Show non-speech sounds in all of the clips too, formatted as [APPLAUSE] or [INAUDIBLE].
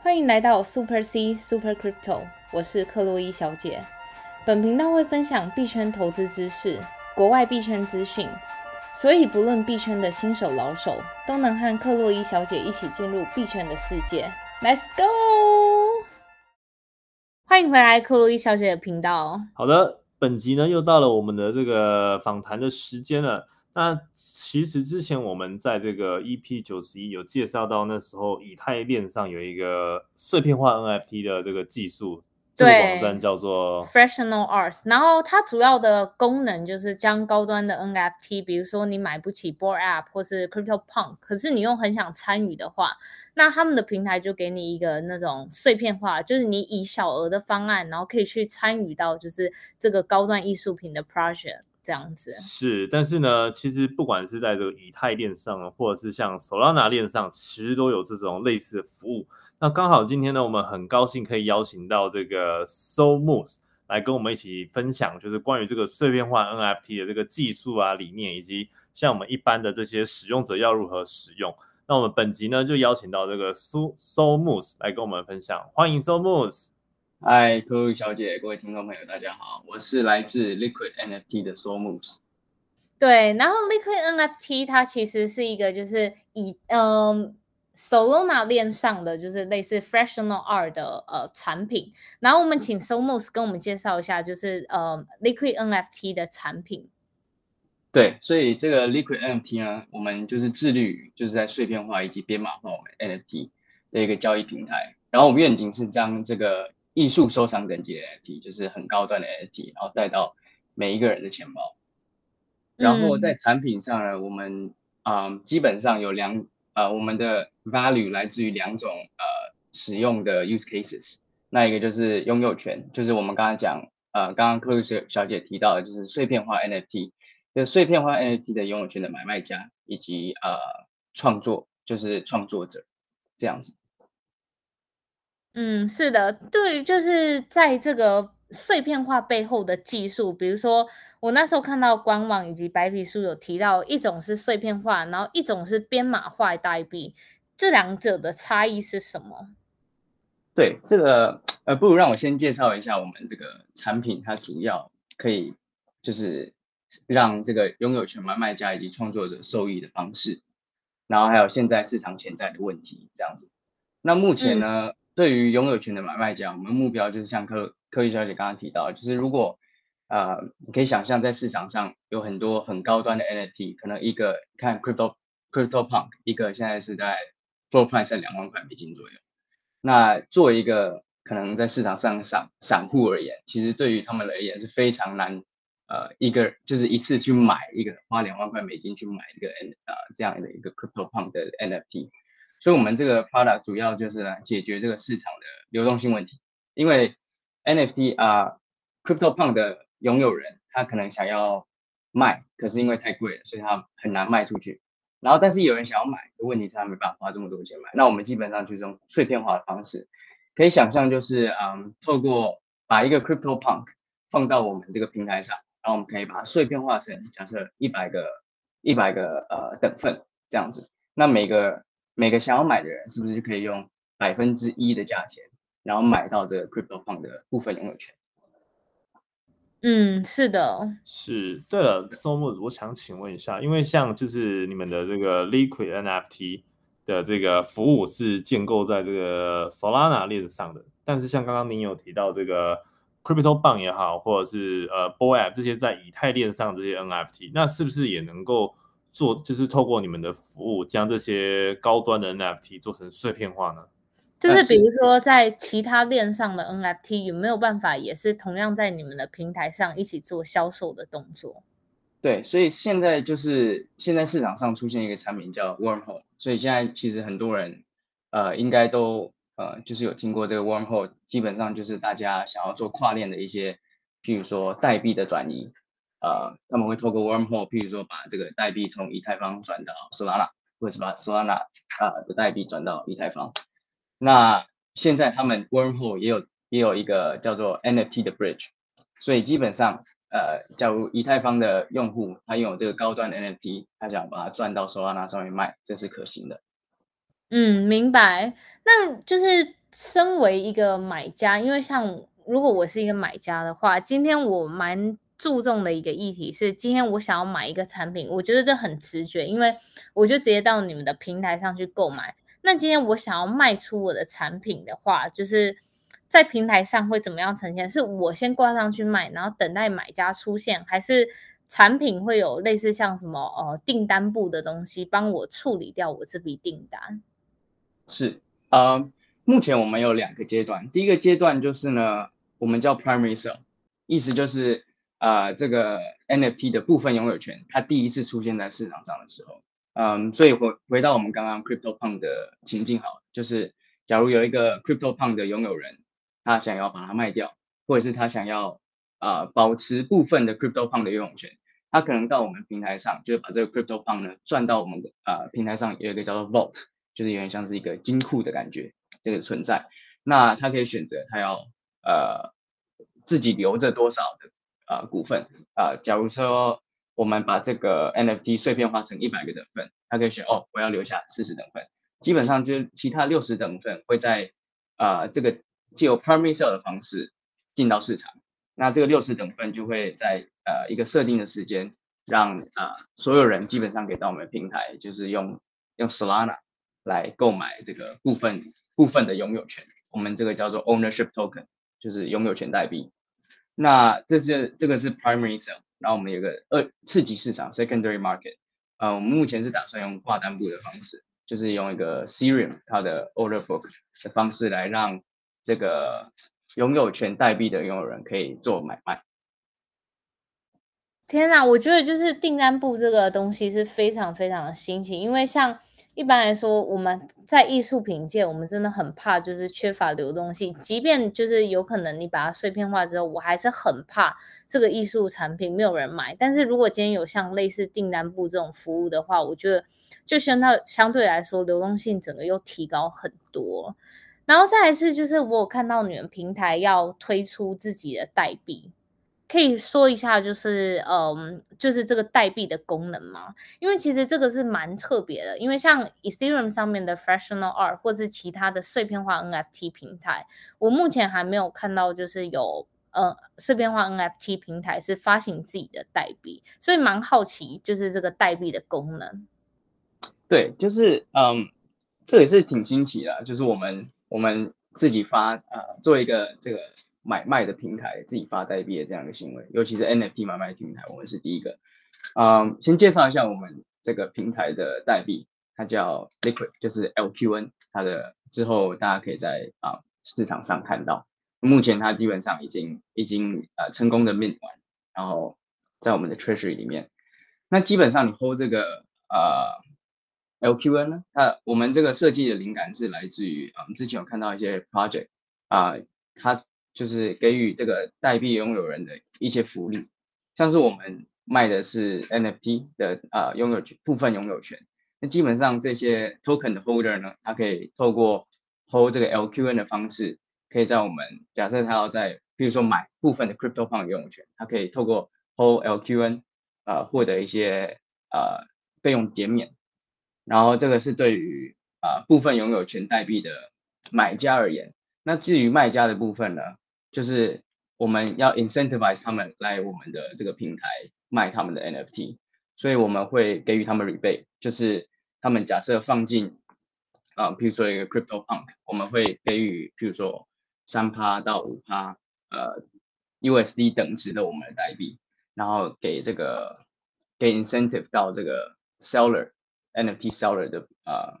欢迎来到 Super C Super Crypto，我是克洛伊小姐。本频道会分享币圈投资知识、国外币圈资讯，所以不论币圈的新手老手，都能和克洛伊小姐一起进入币圈的世界。Let's go！欢迎回来克洛伊小姐的频道。好的，本集呢又到了我们的这个访谈的时间了。那其实之前我们在这个 EP 九十一有介绍到，那时候以太链上有一个碎片化 NFT 的这个技术，这个网站叫做 Fractional Arts。然后它主要的功能就是将高端的 NFT，比如说你买不起 Board App 或是 Crypto Punk，可是你又很想参与的话，那他们的平台就给你一个那种碎片化，就是你以小额的方案，然后可以去参与到就是这个高端艺术品的 project。这样子是，但是呢，其实不管是在这个以太链上，或者是像 Solana 链上，其实都有这种类似的服务。那刚好今天呢，我们很高兴可以邀请到这个 SoulMoose 来跟我们一起分享，就是关于这个碎片化 NFT 的这个技术啊、理念，以及像我们一般的这些使用者要如何使用。那我们本集呢，就邀请到这个 SoulMoose 来跟我们分享，欢迎 SOMOOS。嗨，各位小姐，各位听众朋友，大家好，我是来自 Liquid NFT 的 SoulMoves。对，然后 Liquid NFT 它其实是一个就是以嗯 Solana 链上的就是类似 Fractional Art 的呃产品。然后我们请 SoulMoves 跟我们介绍一下，就是呃 Liquid NFT 的产品。对，所以这个 Liquid NFT 呢，我们就是致力于就是在碎片化以及编码化我们 NFT 的一个交易平台。然后我们愿景是将这个艺术收藏等级的 NFT 就是很高端的 NFT，然后带到每一个人的钱包。然后在产品上呢，我们啊基本上有两呃我们的 value 来自于两种呃使用的 use cases。那一个就是拥有权，就是我们刚刚讲呃刚刚克鲁斯小姐提到的，就是碎片化 NFT。这碎片化 NFT 的拥有权的买卖家以及呃创作就是创作者这样子。嗯，是的，对，就是在这个碎片化背后的技术，比如说我那时候看到官网以及白皮书有提到，一种是碎片化，然后一种是编码化代币，这两者的差异是什么？对，这个呃，不如让我先介绍一下我们这个产品，它主要可以就是让这个拥有权买卖家以及创作者受益的方式，然后还有现在市场潜在的问题这样子。那目前呢？对于拥有权的买卖家，我们目标就是像柯柯玉小姐刚刚提到，就是如果呃，你可以想象在市场上有很多很高端的 NFT，可能一个看 Crypto Crypto Punk 一个现在是在 floor price 在两万块美金左右。那作为一个可能在市场上散散户而言，其实对于他们而言是非常难，呃，一个就是一次去买一个花两万块美金去买一个 N 呃这样的一个 Crypto Punk 的 NFT。所以，我们这个 product 主要就是来解决这个市场的流动性问题。因为 NFT 啊，CryptoPunk 的拥有人他可能想要卖，可是因为太贵了，所以他很难卖出去。然后，但是有人想要买，问题是他没办法花这么多钱买。那我们基本上就是用碎片化的方式，可以想象就是，嗯，透过把一个 CryptoPunk 放到我们这个平台上，然后我们可以把它碎片化成假设一百个、一百个呃等份这样子。那每个每个想要买的人是不是就可以用百分之一的价钱，然后买到这个 Crypto Fund 的部分拥有权？嗯，是的，是。对了，SoMo，我想请问一下，因为像就是你们的这个 Liquid NFT 的这个服务是建构在这个 Solana 链上的，但是像刚刚您有提到这个 Crypto Fund 也好，或者是呃 Boy 这些在以太链上这些 NFT，那是不是也能够？做就是透过你们的服务，将这些高端的 NFT 做成碎片化呢？就是比如说，在其他链上的 NFT 有没有办法，也是同样在你们的平台上一起做销售的动作？对，所以现在就是现在市场上出现一个产品叫 Wormhole，所以现在其实很多人呃应该都呃就是有听过这个 Wormhole，基本上就是大家想要做跨链的一些，譬如说代币的转移。呃，他们会透过 Wormhole，譬如说把这个代币从以太坊转到 Solana，或者是把 Solana 啊的代币转到以太坊。那现在他们 Wormhole 也有也有一个叫做 NFT 的 Bridge，所以基本上呃，假如以太坊的用户他拥有这个高端的 NFT，他想把它转到 Solana 上面卖，这是可行的。嗯，明白。那就是身为一个买家，因为像如果我是一个买家的话，今天我蛮注重的一个议题是，今天我想要买一个产品，我觉得这很直觉，因为我就直接到你们的平台上去购买。那今天我想要卖出我的产品的话，就是在平台上会怎么样呈现？是我先挂上去卖，然后等待买家出现，还是产品会有类似像什么呃订单部的东西帮我处理掉我这笔订单？是，呃，目前我们有两个阶段，第一个阶段就是呢，我们叫 primary sale，意思就是呃这个 NFT 的部分拥有权，它第一次出现在市场上的时候。嗯，所以回回到我们刚刚 Crypto Punk 的情境，好，就是假如有一个 Crypto Punk 的拥有人，他想要把它卖掉，或者是他想要啊保持部分的 Crypto Punk 的拥有权，他可能到我们平台上，就是把这个 Crypto Punk 呢转到我们啊平台上有一个叫做 Vault，就是有点像是一个金库的感觉，这个存在。那他可以选择他要呃自己留着多少的呃股份啊，假如说。我们把这个 NFT 碎片化成一百个等份，他可以选哦，我要留下四十等份，基本上就是其他六十等份会在啊这个借由 primary sale 的方式进到市场，那这个六十等份就会在呃一个设定的时间，让啊所有人基本上给到我们平台，就是用用 Solana 来购买这个部分部分的拥有权，我们这个叫做 ownership token，就是拥有权代币。那这是这个是 primary sale。然后我们有个二次级市场 （secondary market），呃，我们目前是打算用挂单部的方式，就是用一个 Serum 它的 order book 的方式来让这个拥有权代币的拥有人可以做买卖。天哪，我觉得就是订单部这个东西是非常非常的新奇，因为像。一般来说，我们在艺术品界，我们真的很怕就是缺乏流动性。即便就是有可能你把它碎片化之后，我还是很怕这个艺术产品没有人买。但是如果今天有像类似订单部这种服务的话，我觉得就相到相对来说流动性整个又提高很多。然后再来是就是我有看到你们平台要推出自己的代币。可以说一下，就是嗯，就是这个代币的功能吗？因为其实这个是蛮特别的，因为像 Ethereum 上面的 Fractional Art 或是其他的碎片化 NFT 平台，我目前还没有看到就是有呃碎片化 NFT 平台是发行自己的代币，所以蛮好奇就是这个代币的功能。对，就是嗯，这也是挺新奇的，就是我们我们自己发呃做一个这个。买卖的平台自己发代币的这样的行为，尤其是 NFT 买卖平台，我们是第一个。嗯，先介绍一下我们这个平台的代币，它叫 Liquid，就是 LQN。它的之后大家可以在啊市场上看到，目前它基本上已经已经呃成功的 mint 完，然后在我们的 Treasury 里面。那基本上你 hold 这个呃 LQN 呢，那我们这个设计的灵感是来自于啊，之前有看到一些 project 啊，它就是给予这个代币拥有人的一些福利，像是我们卖的是 NFT 的啊拥有权部分拥有权，那基本上这些 token 的 holder 呢，他可以透过 hold 这个 LQN 的方式，可以在我们假设他要在，比如说买部分的 crypto p u n 拥有权，他可以透过 hold LQN 啊获得一些啊费用减免，然后这个是对于啊部分拥有权代币的买家而言，那至于卖家的部分呢？就是我们要 incentivize 他们来我们的这个平台卖他们的 NFT，所以我们会给予他们 rebate，就是他们假设放进啊，比如说一个 crypto punk，我们会给予，譬如说三趴到五趴呃 USD 等值的我们的代币，然后给这个给 incentive 到这个 seller NFT seller 的呃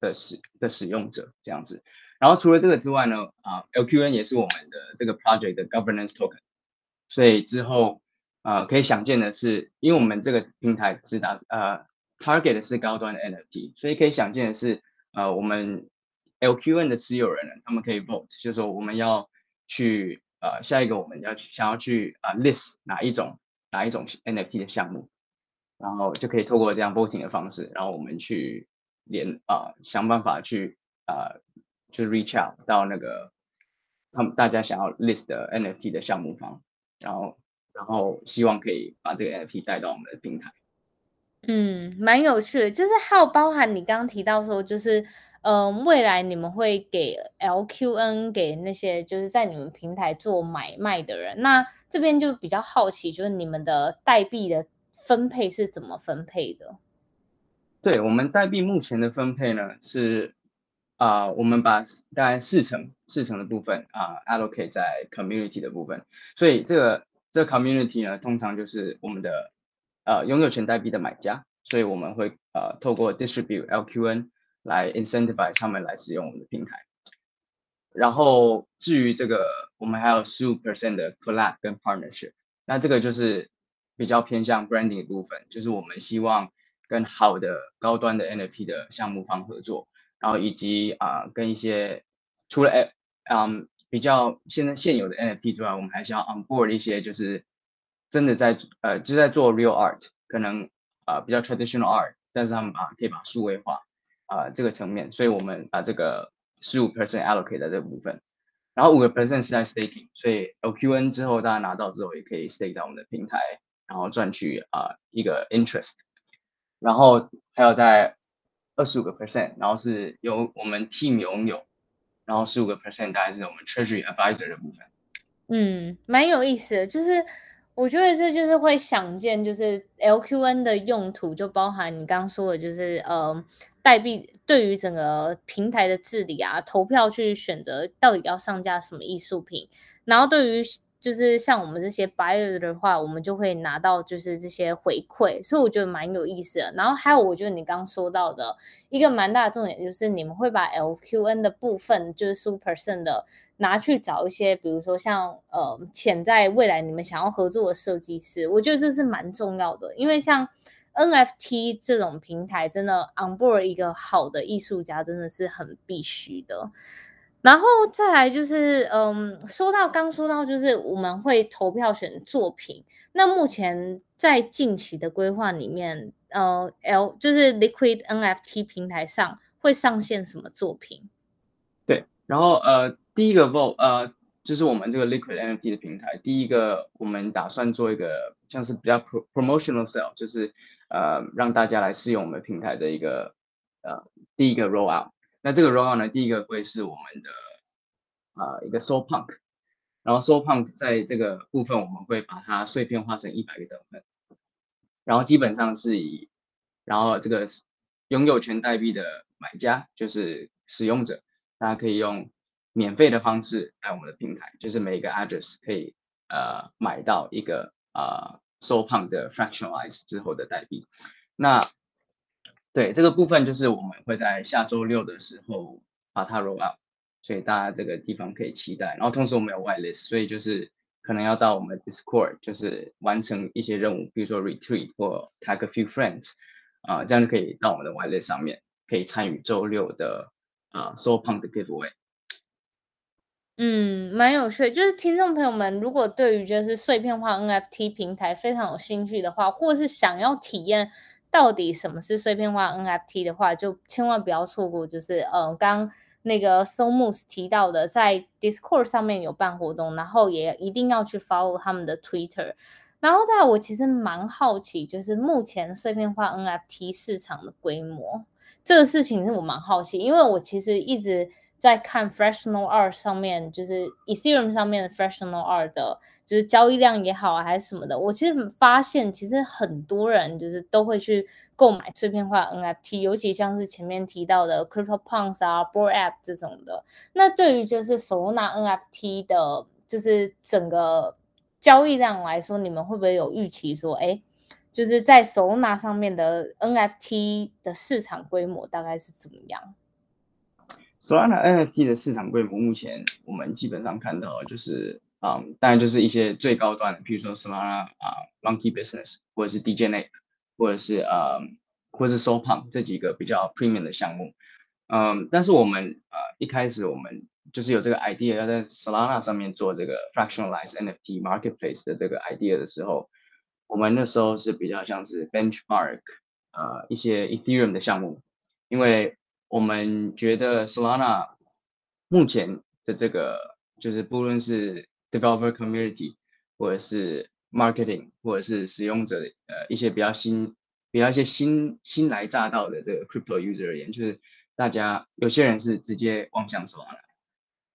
的使的使用者这样子。然后除了这个之外呢，啊，LQN 也是我们的这个 project 的 governance token，所以之后啊可以想见的是，因为我们这个平台只打呃 target 是高端的 NFT，所以可以想见的是，呃，我们 LQN 的持有人呢，他们可以 vote，就是说我们要去呃下一个我们要去想要去啊 list 哪一种哪一种 NFT 的项目，然后就可以透过这样 voting 的方式，然后我们去连啊想办法去啊。就是 reach out 到那个他们大家想要 list 的 NFT 的项目方，然后然后希望可以把这个 NFT 带到我们的平台。嗯，蛮有趣的，就是还有包含你刚刚提到说，就是嗯，未来你们会给 LQN 给那些就是在你们平台做买卖的人，那这边就比较好奇，就是你们的代币的分配是怎么分配的？对我们代币目前的分配呢是啊，我们把大概四成四成的部分啊 allocate 在 community 的部分，所以这个这个 community 呢通常就是我们的呃拥有权代币的买家，所以我们会呃透过 distribute LQN。来 incentivize 他们来使用我们的平台，然后至于这个，我们还有十五 percent 的 collab 跟 partnership，那这个就是比较偏向 branding 的部分，就是我们希望跟好的高端的 NFT 的项目方合作，然后以及啊跟一些除了诶嗯比较现在现有的 NFT 之外，我们还是要 on board 一些就是真的在呃就在做 real art，可能啊比较 traditional art，但是他们把可以把数位化。啊，这个层面，所以我们把这个十五 percent allocate 在这部分，然后五个 percent 是在 staking，所以 LQN 之后大家拿到之后也可以 stake 在我们的平台，然后赚取啊一个 interest，然后还有在二十五个 percent，然后是由我们 team 拥有，然后十五个 percent 大概是我们 treasury advisor 的部分。嗯，蛮有意思的，就是。我觉得这就是会想见，就是 LQN 的用途就包含你刚刚说的，就是呃，代币对于整个平台的治理啊，投票去选择到底要上架什么艺术品，然后对于。就是像我们这些 buyer 的话，我们就会拿到就是这些回馈，所以我觉得蛮有意思的。然后还有，我觉得你刚刚说到的一个蛮大的重点，就是你们会把 LQN 的部分，就是 super percent 的拿去找一些，比如说像呃潜在未来你们想要合作的设计师，我觉得这是蛮重要的，因为像 NFT 这种平台，真的 on board 一个好的艺术家，真的是很必须的。然后再来就是，嗯，说到刚说到就是我们会投票选作品。那目前在近期的规划里面，呃，L 就是 Liquid NFT 平台上会上线什么作品？对，然后呃，第一个 Vote 呃，就是我们这个 Liquid NFT 的平台，第一个我们打算做一个像是比较 promotional sale，就是呃让大家来试用我们平台的一个呃第一个 roll out。那这个 roll on 呢，第一个会是我们的啊一个 Soul Punk，然后 Soul Punk 在这个部分我们会把它碎片化成一百个等份，然后基本上是以，然后这个拥有权代币的买家就是使用者，大家可以用免费的方式来我们的平台，就是每一个 address 可以呃买到一个啊 Soul Punk 的 fractionalize 之后的代币，那。对这个部分，就是我们会在下周六的时候把它 roll out，所以大家这个地方可以期待。然后同时我们有 whitelist，所以就是可能要到我们 Discord，就是完成一些任务，比如说 retreat 或 tag a few friends，啊，这样就可以到我们的 whitelist 上面，可以参与周六的啊 so punk 的 giveaway。嗯，蛮有趣。就是听众朋友们，如果对于就是碎片化 NFT 平台非常有兴趣的话，或是想要体验。到底什么是碎片化 NFT 的话，就千万不要错过。就是，嗯，刚那个 Somus 提到的，在 Discord 上面有办活动，然后也一定要去 follow 他们的 Twitter。然后，在我其实蛮好奇，就是目前碎片化 NFT 市场的规模，这个事情是我蛮好奇，因为我其实一直。在看 fractional art 上面，就是 Ethereum 上面的 fractional art 的，就是交易量也好啊，还是什么的，我其实发现，其实很多人就是都会去购买碎片化 NFT，尤其像是前面提到的 CryptoPunks 啊、b o r App 这种的。那对于就是 Solana NFT 的，就是整个交易量来说，你们会不会有预期说，哎，就是在 Solana 上面的 NFT 的市场规模大概是怎么样？Solana NFT 的市场规模，目前我们基本上看到就是，嗯，当然就是一些最高端的，比如说 Solana 啊，Monkey Business，或者是 DJ n a 或者是呃，或者是 s o p u n 这几个比较 premium 的项目，嗯，但是我们呃一开始我们就是有这个 idea 要在 Solana 上面做这个 fractionalized NFT marketplace 的这个 idea 的时候，我们那时候是比较像是 benchmark 呃一些 Ethereum 的项目，因为我们觉得 Solana 目前的这个，就是不论是 developer community 或者是 marketing 或者是使用者的呃一些比较新比较一些新新来乍到的这个 crypto user 就是大家有些人是直接望向死亡来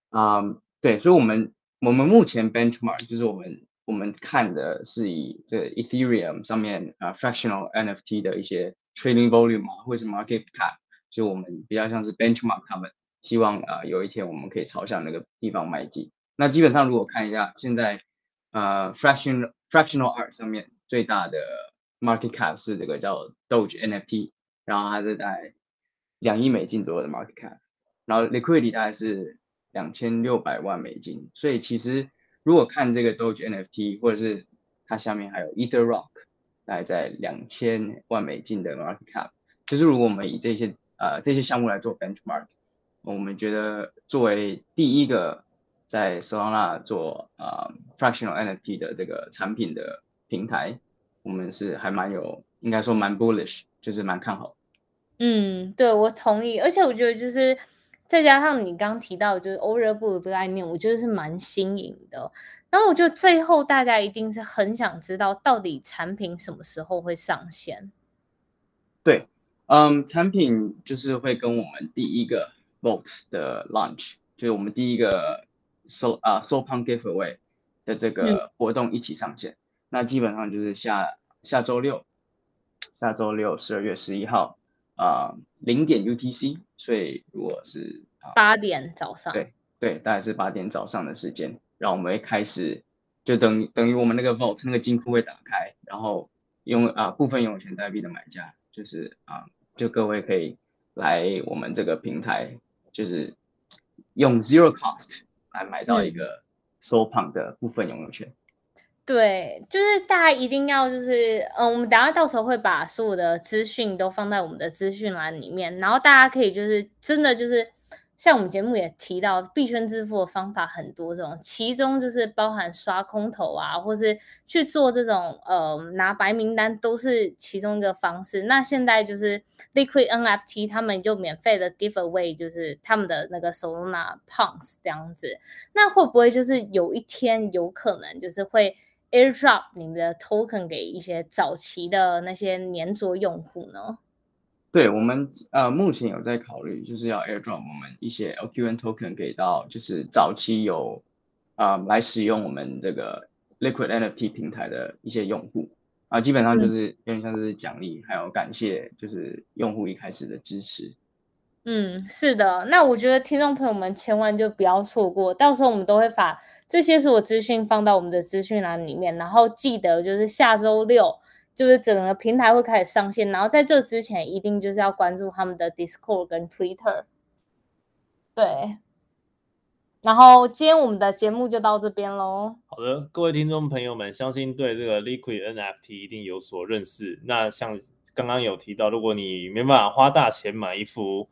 啊对所以我们我们目前 benchmark 就是我们我们看的是以这 ethereum 上面啊 fractional nft 的一些 trading volume 啊或者是 market cap 就我们比较像是 benchmark 他们希望啊有一天我们可以朝向那个地方迈进那基本上如果看一下现在呃 fractional fractional art 上面最大的 market cap 是这个叫 Doge NFT，然后它是在两亿美金左右的 market cap，然后 liquidity 大概是两千六百万美金，所以其实如果看这个 Doge NFT 或者是它下面还有 Ether Rock，大概在两千万美金的 market cap，就是如果我们以这些呃这些项目来做 benchmark，我们觉得作为第一个在 Solana 做呃 fractional NFT 的这个产品的平台，我们是还蛮有，应该说蛮 bullish，就是蛮看好。嗯，对，我同意，而且我觉得就是再加上你刚提到就是 order book 这个概念，我觉得是蛮新颖的。然后我觉得最后大家一定是很想知道，到底产品什么时候会上线？对，嗯，产品就是会跟我们第一个 Vault 的 launch，就是我们第一个 So 啊 So Punk Giveaway 的这个活动一起上线。那基本上就是下下周六，下周六十二月十一号啊零点 UTC，所以如果是啊八点早上。对对，大概是八点早上的时间，然后我们会开始，就等于等于我们那个 vault 那个金库会打开，然后用啊部分拥有权代币的买家，就是啊就各位可以来我们这个平台，就是用 zero cost 来买到一个收胖的部分拥有权。对，就是大家一定要就是，嗯，我们等下到时候会把所有的资讯都放在我们的资讯栏里面，然后大家可以就是真的就是，像我们节目也提到，币圈致富的方法很多种，其中就是包含刷空投啊，或是去做这种呃拿白名单，都是其中一个方式。那现在就是 Liquid NFT 他们就免费的 give away，就是他们的那个 Solana Punks 这样子。那会不会就是有一天有可能就是会 airdrop 你们的 token 给一些早期的那些粘着用户呢？对我们呃目前有在考虑，就是要 airdrop 我们一些 LQN token 给到就是早期有啊、来使用我们这个 Liquid NFT 平台的一些用户。啊、基本上就是有点像是奖励，还有感谢就是用户一开始的支持。嗯，是的，那我觉得听众朋友们千万就不要错过，到时候我们都会把这些所有资讯放到我们的资讯栏里面，然后记得就是下周六就是整个平台会开始上线，然后在这之前一定就是要关注他们的 Discord 跟 Twitter。对，然后今天我们的节目就到这边喽。好的，各位听众朋友们，相信对这个 Liquid NFT 一定有所认识。那像刚刚有提到，如果你没办法花大钱买一幅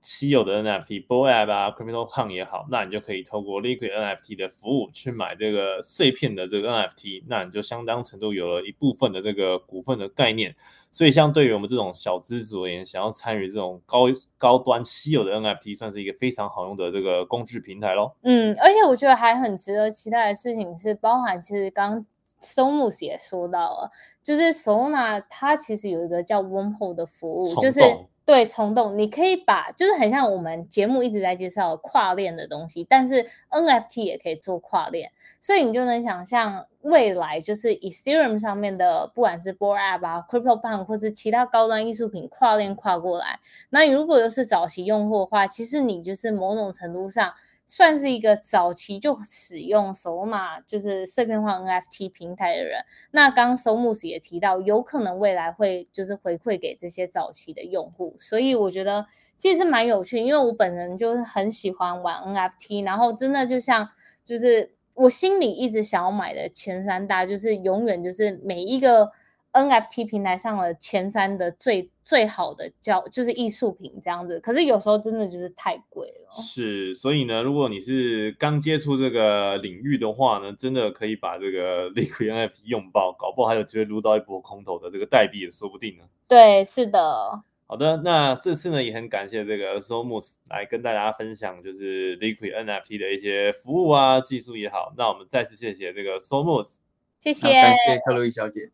稀有的 NFT BOAB 啊，Crypto Punk 也好，那你就可以透过 Liquid NFT 的服务去买这个碎片的这个 NFT，那你就相当程度有了一部分的这个股份的概念。所以，像对于我们这种小资族而言，想要参与这种高高端稀有的 NFT，算是一个非常好用的这个工具平台喽。嗯，而且我觉得还很值得期待的事情是，包含其实刚 Somus 也说到了，就是 Solana 它其实有一个叫 Wormhole 的服务，就是对冲动，你可以把就是很像我们节目一直在介绍跨链的东西，但是 NFT 也可以做跨链，所以你就能想象未来就是 Ethereum 上面的不管是 Bored App 啊、Crypto Punk 或是其他高端艺术品跨链跨过来，那你如果又是早期用户的话，其实你就是某种程度上。算是一个早期就使用首马就是碎片化 NFT 平台的人。那刚刚 Somus 也提到，有可能未来会就是回馈给这些早期的用户，所以我觉得其实是蛮有趣，因为我本人就是很喜欢玩 NFT，然后真的就像就是我心里一直想要买的前三大，就是永远就是每一个 NFT 平台上的前三的最最好的叫就是艺术品这样子，可是有时候真的就是太贵了。是，所以呢，如果你是刚接触这个领域的话呢，真的可以把这个 [LAUGHS] Liquid NFT 用爆，搞不好还有机会撸到一波空头的这个代币也说不定呢。对，是的，好的，那这次呢也很感谢这个 Somus 来跟大家分享，就是 Liquid NFT 的一些服务啊、技术也好。那我们再次谢谢这个 Somus。谢谢那。感谢克洛伊小姐。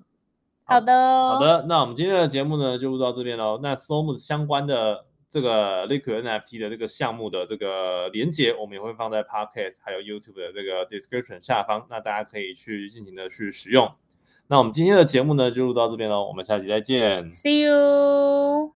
好的，好，的，那我们今天的节目呢就录到这边喽。那 Somus 相关的这个 Liquid NFT 的这个项目的这个连接，我们也会放在 Podcast 还有 YouTube 的这个 description 下方，那大家可以去尽情的去使用。那我们今天的节目呢就录到这边喽，我们下期再见。See you。